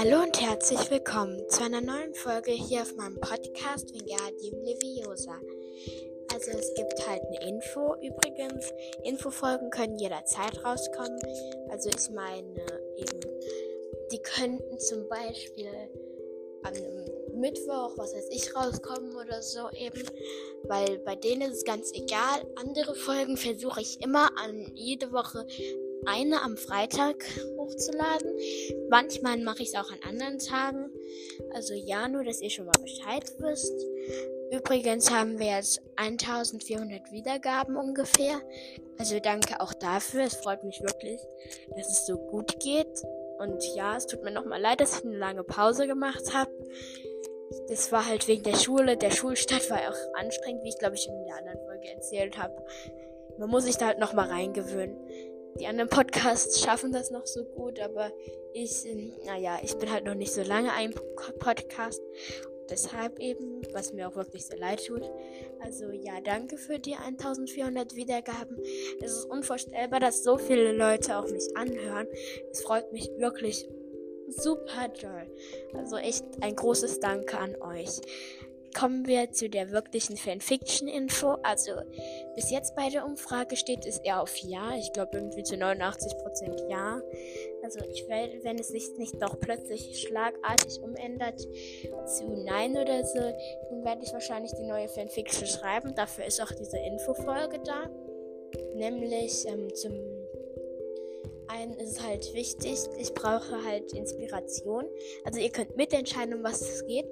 Hallo und herzlich willkommen zu einer neuen Folge hier auf meinem Podcast Vingardium Leviosa. Also es gibt halt eine Info übrigens. Infofolgen können jederzeit rauskommen. Also ich meine eben, die könnten zum Beispiel am Mittwoch, was weiß ich, rauskommen oder so eben. Weil bei denen ist es ganz egal. Andere Folgen versuche ich immer an jede Woche eine am Freitag hochzuladen. Manchmal mache ich es auch an anderen Tagen. Also ja, nur dass ihr schon mal Bescheid wisst. Übrigens haben wir jetzt 1400 Wiedergaben ungefähr. Also danke auch dafür. Es freut mich wirklich, dass es so gut geht. Und ja, es tut mir nochmal leid, dass ich eine lange Pause gemacht habe. Das war halt wegen der Schule. Der Schulstart war auch anstrengend, wie ich glaube ich in der anderen Folge erzählt habe. Man muss sich da halt nochmal reingewöhnen. Die anderen Podcasts schaffen das noch so gut, aber ich, ähm, naja, ich bin halt noch nicht so lange ein Podcast. Deshalb eben, was mir auch wirklich sehr leid tut. Also ja, danke für die 1400 Wiedergaben. Es ist unvorstellbar, dass so viele Leute auch mich anhören. Es freut mich wirklich super toll. Also echt ein großes Danke an euch kommen wir zu der wirklichen Fanfiction-Info. Also bis jetzt bei der Umfrage steht es eher auf Ja. Ich glaube irgendwie zu 89% Ja. Also ich werde, wenn es sich nicht doch plötzlich schlagartig umändert zu Nein oder so, dann werde ich wahrscheinlich die neue Fanfiction schreiben. Dafür ist auch diese Infofolge da. Nämlich ähm, zum einen ist halt wichtig, ich brauche halt Inspiration. Also ihr könnt mitentscheiden, um was es geht.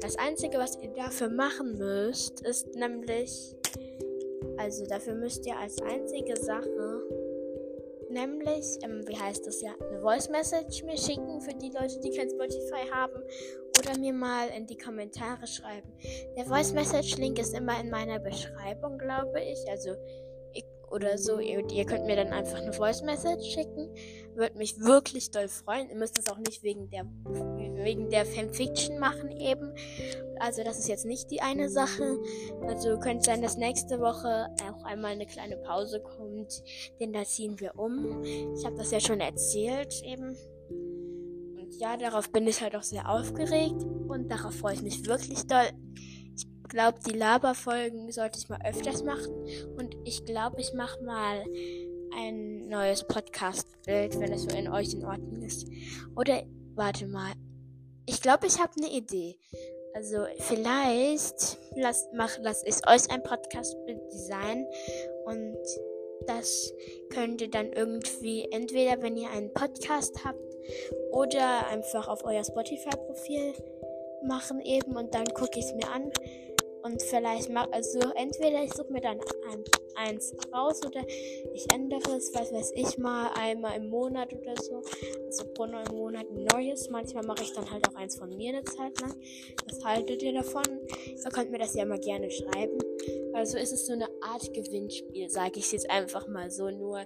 Das Einzige, was ihr dafür machen müsst, ist nämlich, also dafür müsst ihr als einzige Sache, nämlich, ähm, wie heißt das ja, eine Voice Message mir schicken für die Leute, die kein Spotify haben. Oder mir mal in die Kommentare schreiben. Der Voice Message Link ist immer in meiner Beschreibung, glaube ich. Also oder so. Ihr, ihr könnt mir dann einfach eine Voice Message schicken. Würde mich wirklich doll freuen. Ihr müsst es auch nicht wegen der wegen der Fanfiction machen eben. Also das ist jetzt nicht die eine Sache. Also könnte sein, dass nächste Woche auch einmal eine kleine Pause kommt, denn da ziehen wir um. Ich habe das ja schon erzählt eben. Und ja, darauf bin ich halt auch sehr aufgeregt und darauf freue ich mich wirklich doll glaube, die Laberfolgen sollte ich mal öfters machen. Und ich glaube, ich mache mal ein neues Podcast-Bild, wenn es so in euch in Ordnung ist. Oder, warte mal. Ich glaube, ich habe eine Idee. Also, vielleicht lasst, mach, lasst ich euch ein Podcast-Bild designen. Und das könnt ihr dann irgendwie, entweder wenn ihr einen Podcast habt, oder einfach auf euer Spotify-Profil machen eben und dann gucke ich es mir an und vielleicht mach also entweder ich suche mir dann ein, eins raus oder ich ändere es, was weiß ich mal, einmal im Monat oder so. Also pro neuen Monat ein neues. Manchmal mache ich dann halt auch eins von mir eine Zeit lang. Was haltet ihr davon? Ihr könnt mir das ja mal gerne schreiben. Also ist es so eine Art Gewinnspiel, sage ich jetzt einfach mal so. Nur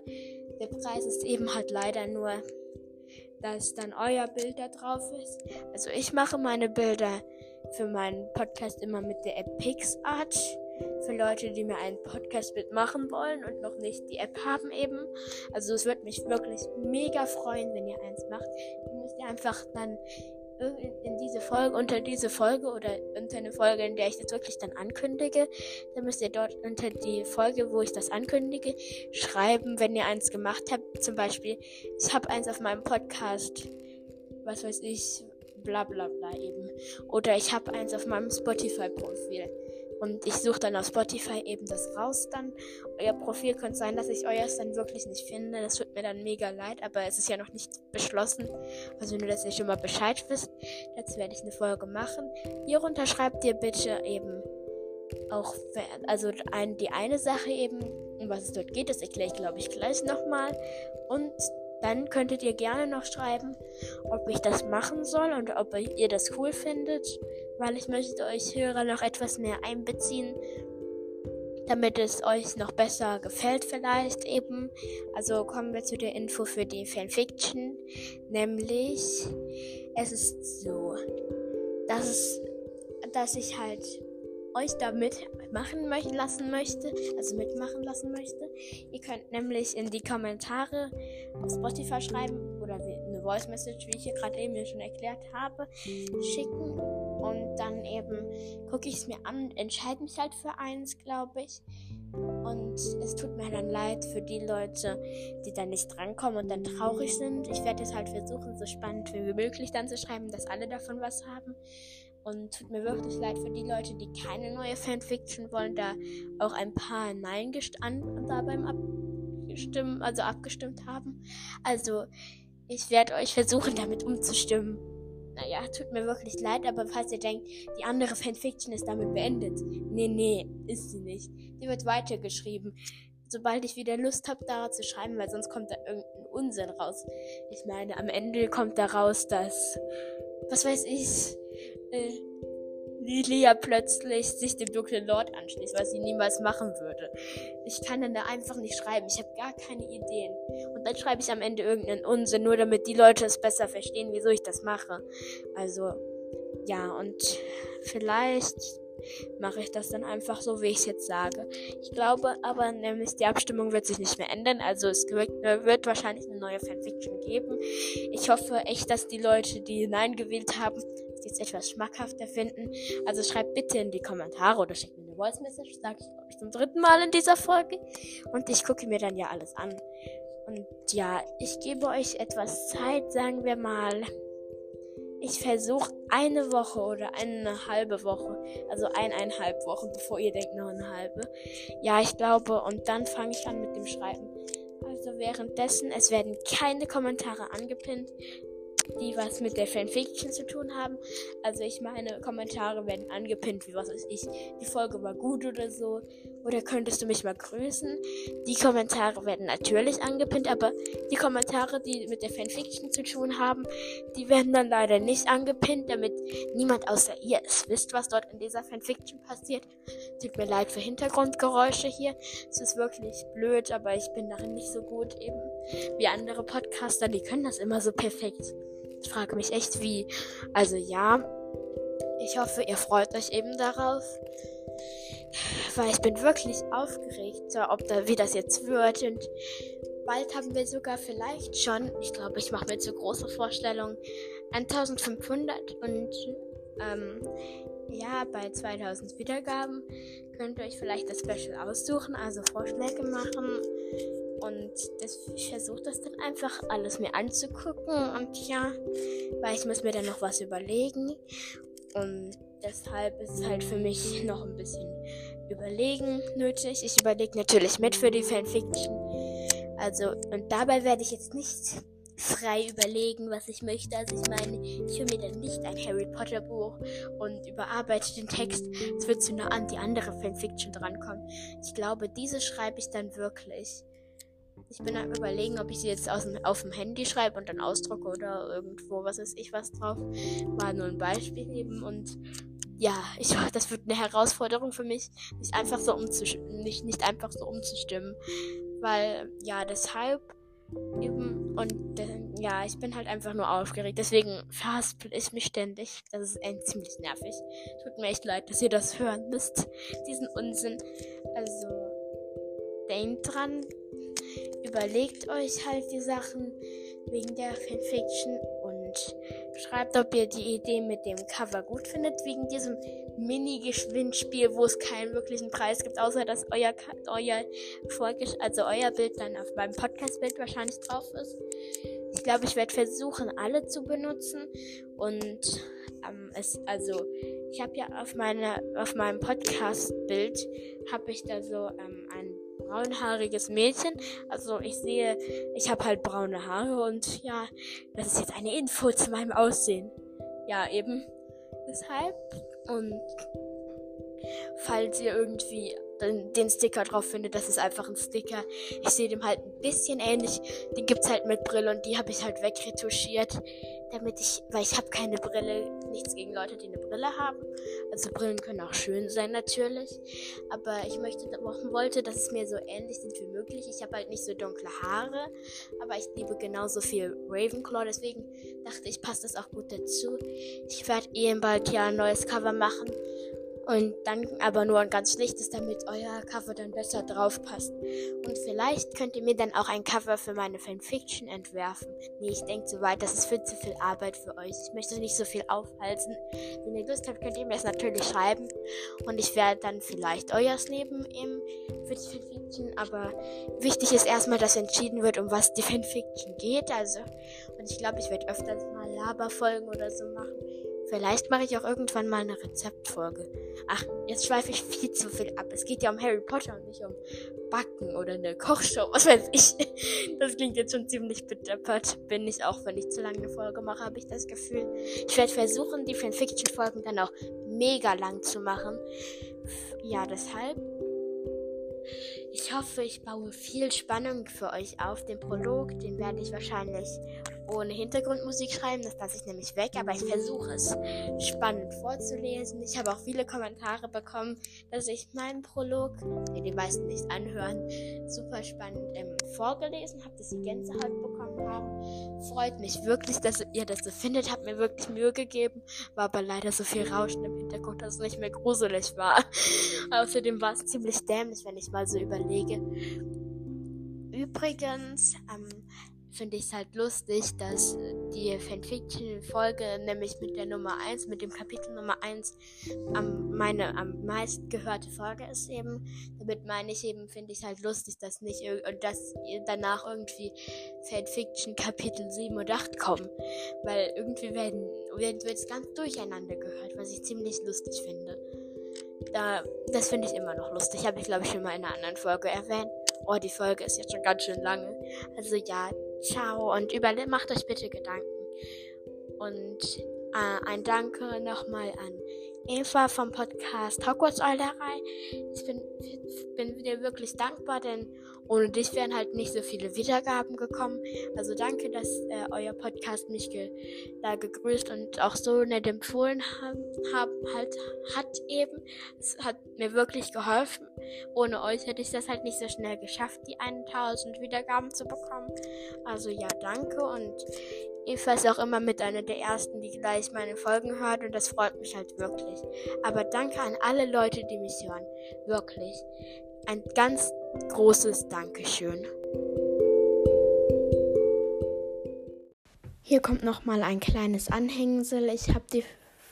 der Preis ist eben halt leider nur, dass dann euer Bild da drauf ist. Also ich mache meine Bilder für meinen Podcast immer mit der App PixArt. Für Leute, die mir einen Podcast mitmachen wollen und noch nicht die App haben eben. Also es würde mich wirklich mega freuen, wenn ihr eins macht. Ihr müsst ihr einfach dann in diese Folge, unter diese Folge oder unter eine Folge, in der ich das wirklich dann ankündige, dann müsst ihr dort unter die Folge, wo ich das ankündige, schreiben, wenn ihr eins gemacht habt. Zum Beispiel, ich habe eins auf meinem Podcast, was weiß ich, bla bla bla eben. Oder ich habe eins auf meinem Spotify-Profil. Und ich suche dann auf Spotify eben das raus dann. Euer Profil könnte sein, dass ich euers dann wirklich nicht finde. Das tut mir dann mega leid, aber es ist ja noch nicht beschlossen. Also nur, dass ihr schon mal Bescheid wisst. Dazu werde ich eine Folge machen. Hierunter schreibt ihr bitte eben auch, also ein, die eine Sache eben, um was es dort geht, das erkläre ich glaube ich gleich nochmal. Und dann könntet ihr gerne noch schreiben, ob ich das machen soll und ob ihr das cool findet, weil ich möchte euch Hörer noch etwas mehr einbeziehen, damit es euch noch besser gefällt vielleicht eben. Also kommen wir zu der Info für die Fanfiction, nämlich es ist so, dass, es, dass ich halt euch damit machen möchte, lassen möchte, also mitmachen lassen möchte. Ihr könnt nämlich in die Kommentare auf Spotify schreiben oder eine Voice Message, wie ich hier gerade eben schon erklärt habe, schicken. Und dann eben gucke ich es mir an und entscheide mich halt für eins, glaube ich. Und es tut mir dann leid für die Leute, die dann nicht drankommen und dann traurig sind. Ich werde es halt versuchen, so spannend wie möglich dann zu schreiben, dass alle davon was haben. Und tut mir wirklich leid für die Leute, die keine neue Fanfiction wollen, da auch ein paar Nein gestanden da beim Abstimmen, also abgestimmt haben. Also, ich werde euch versuchen, damit umzustimmen. Naja, tut mir wirklich leid, aber falls ihr denkt, die andere Fanfiction ist damit beendet. Nee, nee, ist sie nicht. Die wird weitergeschrieben. Sobald ich wieder Lust habe, da zu schreiben, weil sonst kommt da irgendein Unsinn raus. Ich meine, am Ende kommt da raus, dass, was weiß ich, äh, Lilia plötzlich sich dem dunklen Lord anschließt, was sie niemals machen würde. Ich kann dann da einfach nicht schreiben. Ich habe gar keine Ideen. Und dann schreibe ich am Ende irgendeinen Unsinn, nur damit die Leute es besser verstehen, wieso ich das mache. Also, ja, und vielleicht mache ich das dann einfach so, wie ich es jetzt sage. Ich glaube aber nämlich, die Abstimmung wird sich nicht mehr ändern. Also es wird, wahrscheinlich eine neue Fanfiction geben. Ich hoffe echt, dass die Leute, die Nein gewählt haben, es etwas schmackhafter finden. Also schreibt bitte in die Kommentare oder schickt mir eine Voice Message. Sage ich, ich, zum dritten Mal in dieser Folge. Und ich gucke mir dann ja alles an. Und ja, ich gebe euch etwas Zeit, sagen wir mal. Ich versuche eine Woche oder eine halbe Woche, also eineinhalb Wochen, bevor ihr denkt noch eine halbe. Ja, ich glaube, und dann fange ich an mit dem Schreiben. Also währenddessen, es werden keine Kommentare angepinnt die was mit der Fanfiction zu tun haben. Also ich meine, Kommentare werden angepinnt, wie was weiß ich, die Folge war gut oder so. Oder könntest du mich mal grüßen? Die Kommentare werden natürlich angepinnt, aber die Kommentare, die mit der Fanfiction zu tun haben, die werden dann leider nicht angepinnt, damit niemand außer ihr es wisst, was dort in dieser Fanfiction passiert. Tut mir leid für Hintergrundgeräusche hier. Es ist wirklich blöd, aber ich bin darin nicht so gut eben wie andere Podcaster, die können das immer so perfekt. Ich frage mich echt wie. Also ja, ich hoffe, ihr freut euch eben darauf. Weil ich bin wirklich aufgeregt, ob da wie das jetzt wird. Und bald haben wir sogar vielleicht schon, ich glaube, ich mache mir zu große Vorstellungen, 1500 und ähm, ja, bei 2000 Wiedergaben könnt ihr euch vielleicht das Special aussuchen, also Vorschläge machen. Und das, ich versuche das dann einfach alles mir anzugucken. Und ja, weil ich muss mir dann noch was überlegen. Und deshalb ist halt für mich noch ein bisschen überlegen nötig. Ich überlege natürlich mit für die Fanfiction. Also, und dabei werde ich jetzt nicht frei überlegen, was ich möchte. Also ich meine, ich höre mir dann nicht ein Harry Potter Buch und überarbeite den Text. Es wird zu nah an die andere Fanfiction drankommen. Ich glaube, diese schreibe ich dann wirklich. Ich bin am überlegen, ob ich sie jetzt aus auf dem Handy schreibe und dann ausdrucke oder irgendwo, was weiß ich, was drauf. Mal nur ein Beispiel eben und ja, ich, das wird eine Herausforderung für mich, nicht einfach so umzustimmen, nicht, nicht einfach so umzustimmen. Weil, ja, deshalb eben und äh, ja, ich bin halt einfach nur aufgeregt. Deswegen verhaspel ich mich ständig. Das ist äh, ziemlich nervig. Tut mir echt leid, dass ihr das hören müsst. Diesen Unsinn. Also, denkt dran, überlegt euch halt die Sachen wegen der Fanfiction und schreibt, ob ihr die Idee mit dem Cover gut findet, wegen diesem Mini-Gewinnspiel, wo es keinen wirklichen Preis gibt, außer dass euer, euer also euer Bild dann auf meinem Podcast-Bild wahrscheinlich drauf ist. Ich glaube, ich werde versuchen, alle zu benutzen und ähm, es, also ich habe ja auf meiner auf meinem Podcast-Bild habe ich da so ähm, ein braunhaariges Mädchen. Also ich sehe, ich habe halt braune Haare und ja, das ist jetzt eine Info zu meinem Aussehen. Ja, eben. Deshalb. Und falls ihr irgendwie den, Sticker drauf findet, das ist einfach ein Sticker. Ich sehe dem halt ein bisschen ähnlich. Den gibt's halt mit Brille und die habe ich halt wegretuschiert damit ich, weil ich habe keine Brille, nichts gegen Leute, die eine Brille haben. Also Brillen können auch schön sein natürlich, aber ich möchte, wollte, dass es mir so ähnlich sind wie möglich. Ich habe halt nicht so dunkle Haare, aber ich liebe genauso viel Ravenclaw, deswegen dachte ich, passt das auch gut dazu. Ich werde eh bald ja ein neues Cover machen Und dann aber nur ein ganz schlichtes, damit euer Cover dann besser drauf passt. Und vielleicht könnt ihr mir dann auch ein Cover für meine Fanfiction entwerfen. Nee, ich denke zu weit, das ist viel zu viel Arbeit für euch. Ich möchte nicht so viel aufhalten. Wenn ihr Lust habt, könnt ihr mir das natürlich schreiben. Und ich werde dann vielleicht euers nehmen im, Fanfiction. Aber wichtig ist erstmal, dass entschieden wird, um was die Fanfiction geht. Also, und ich glaube, ich werde öfters mal Laberfolgen oder so machen. Vielleicht mache ich auch irgendwann mal eine Rezeptfolge. Ach, jetzt schweife ich viel zu viel ab. Es geht ja um Harry Potter und nicht um Backen oder eine Kochshow, was weiß ich. Das klingt jetzt schon ziemlich bedeppert. Bin ich auch, wenn ich zu lange eine Folge mache, habe ich das Gefühl. Ich werde versuchen, die Fanfiction-Folgen dann auch mega lang zu machen. Ja, deshalb. Ich hoffe, ich baue viel Spannung für euch auf. Den Prolog, den werde ich wahrscheinlich ohne Hintergrundmusik schreiben. Das lasse ich nämlich weg, aber ich versuche es spannend vorzulesen. Ich habe auch viele Kommentare bekommen, dass ich meinen Prolog, den die meisten nicht anhören, super spannend ähm, vorgelesen habe, dass sie Gänsehaut bekommen haben. Freut mich wirklich, dass ihr das so findet. Habt mir wirklich Mühe gegeben. War aber leider so viel Rauschen im Hintergrund, dass es nicht mehr gruselig war. Außerdem war es ziemlich dämlich, wenn ich mal so überlege. Übrigens, ähm, finde ich es halt lustig, dass die Fanfiction-Folge, nämlich mit der Nummer 1, mit dem Kapitel Nummer 1, am, meine am meist gehörte Folge ist eben. Damit meine ich eben, finde ich es halt lustig, dass nicht dass danach irgendwie Fanfiction Kapitel 7 und 8 kommen. Weil irgendwie werden, wird es ganz durcheinander gehört, was ich ziemlich lustig finde. Da, das finde ich immer noch lustig. Habe ich, glaube ich, schon mal in einer anderen Folge erwähnt. Oh, die Folge ist jetzt schon ganz schön lange. Also ja, ciao und über macht euch bitte Gedanken. Und äh, ein Danke nochmal an Eva vom Podcast Hogwarts Eulerei. Ich bin, bin dir wirklich dankbar, denn ohne dich wären halt nicht so viele Wiedergaben gekommen. Also danke, dass äh, euer Podcast mich ge da gegrüßt und auch so nett empfohlen haben, haben halt hat eben. Es hat mir wirklich geholfen. Ohne euch hätte ich das halt nicht so schnell geschafft, die 1000 Wiedergaben zu bekommen. Also ja, danke und Eva ist auch immer mit einer der ersten, die gleich meine Folgen hört und das freut mich halt wirklich. Aber danke an alle Leute, die mich hören. Wirklich. Ein ganz großes Dankeschön. Hier kommt nochmal ein kleines Anhängsel. Ich habe die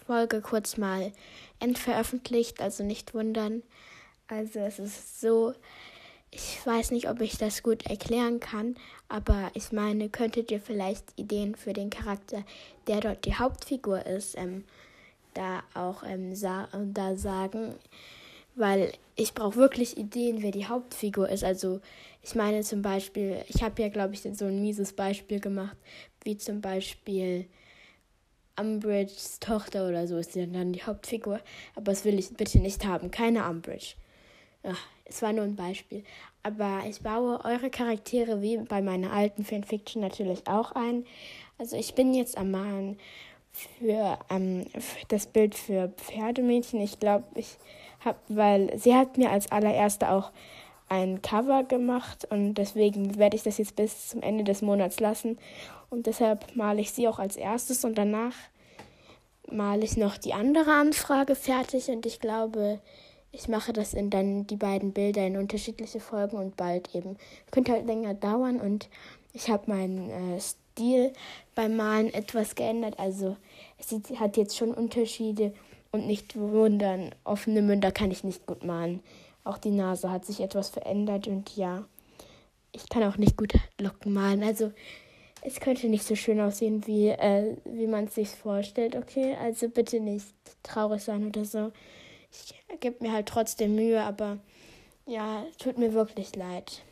Folge kurz mal entveröffentlicht, also nicht wundern. Also es ist so, ich weiß nicht, ob ich das gut erklären kann, aber ich meine, könntet ihr vielleicht Ideen für den Charakter, der dort die Hauptfigur ist, ähm, da auch ähm, sa da sagen? Weil ich brauche wirklich Ideen, wer die Hauptfigur ist. Also ich meine zum Beispiel, ich habe ja, glaube ich, so ein mieses Beispiel gemacht, wie zum Beispiel Umbridges Tochter oder so ist dann die Hauptfigur. Aber das will ich bitte nicht haben. Keine Umbridge. Ach, es war nur ein Beispiel. Aber ich baue eure Charaktere wie bei meiner alten Fanfiction natürlich auch ein. Also ich bin jetzt am Malen für, ähm, für das Bild für Pferdemädchen. Ich glaube, ich habe, weil sie hat mir als allererste auch ein Cover gemacht und deswegen werde ich das jetzt bis zum Ende des Monats lassen. Und deshalb male ich sie auch als erstes und danach male ich noch die andere Anfrage fertig und ich glaube, ich mache das in dann die beiden Bilder in unterschiedliche Folgen und bald eben. Könnte halt länger dauern und ich habe meinen äh, Stil beim Malen etwas geändert. Also es hat jetzt schon Unterschiede und nicht wundern, offene Münder kann ich nicht gut malen. Auch die Nase hat sich etwas verändert und ja, ich kann auch nicht gut Locken malen. Also es könnte nicht so schön aussehen, wie, äh, wie man es sich vorstellt, okay? Also bitte nicht traurig sein oder so ich gebe mir halt trotzdem Mühe, aber ja, tut mir wirklich leid.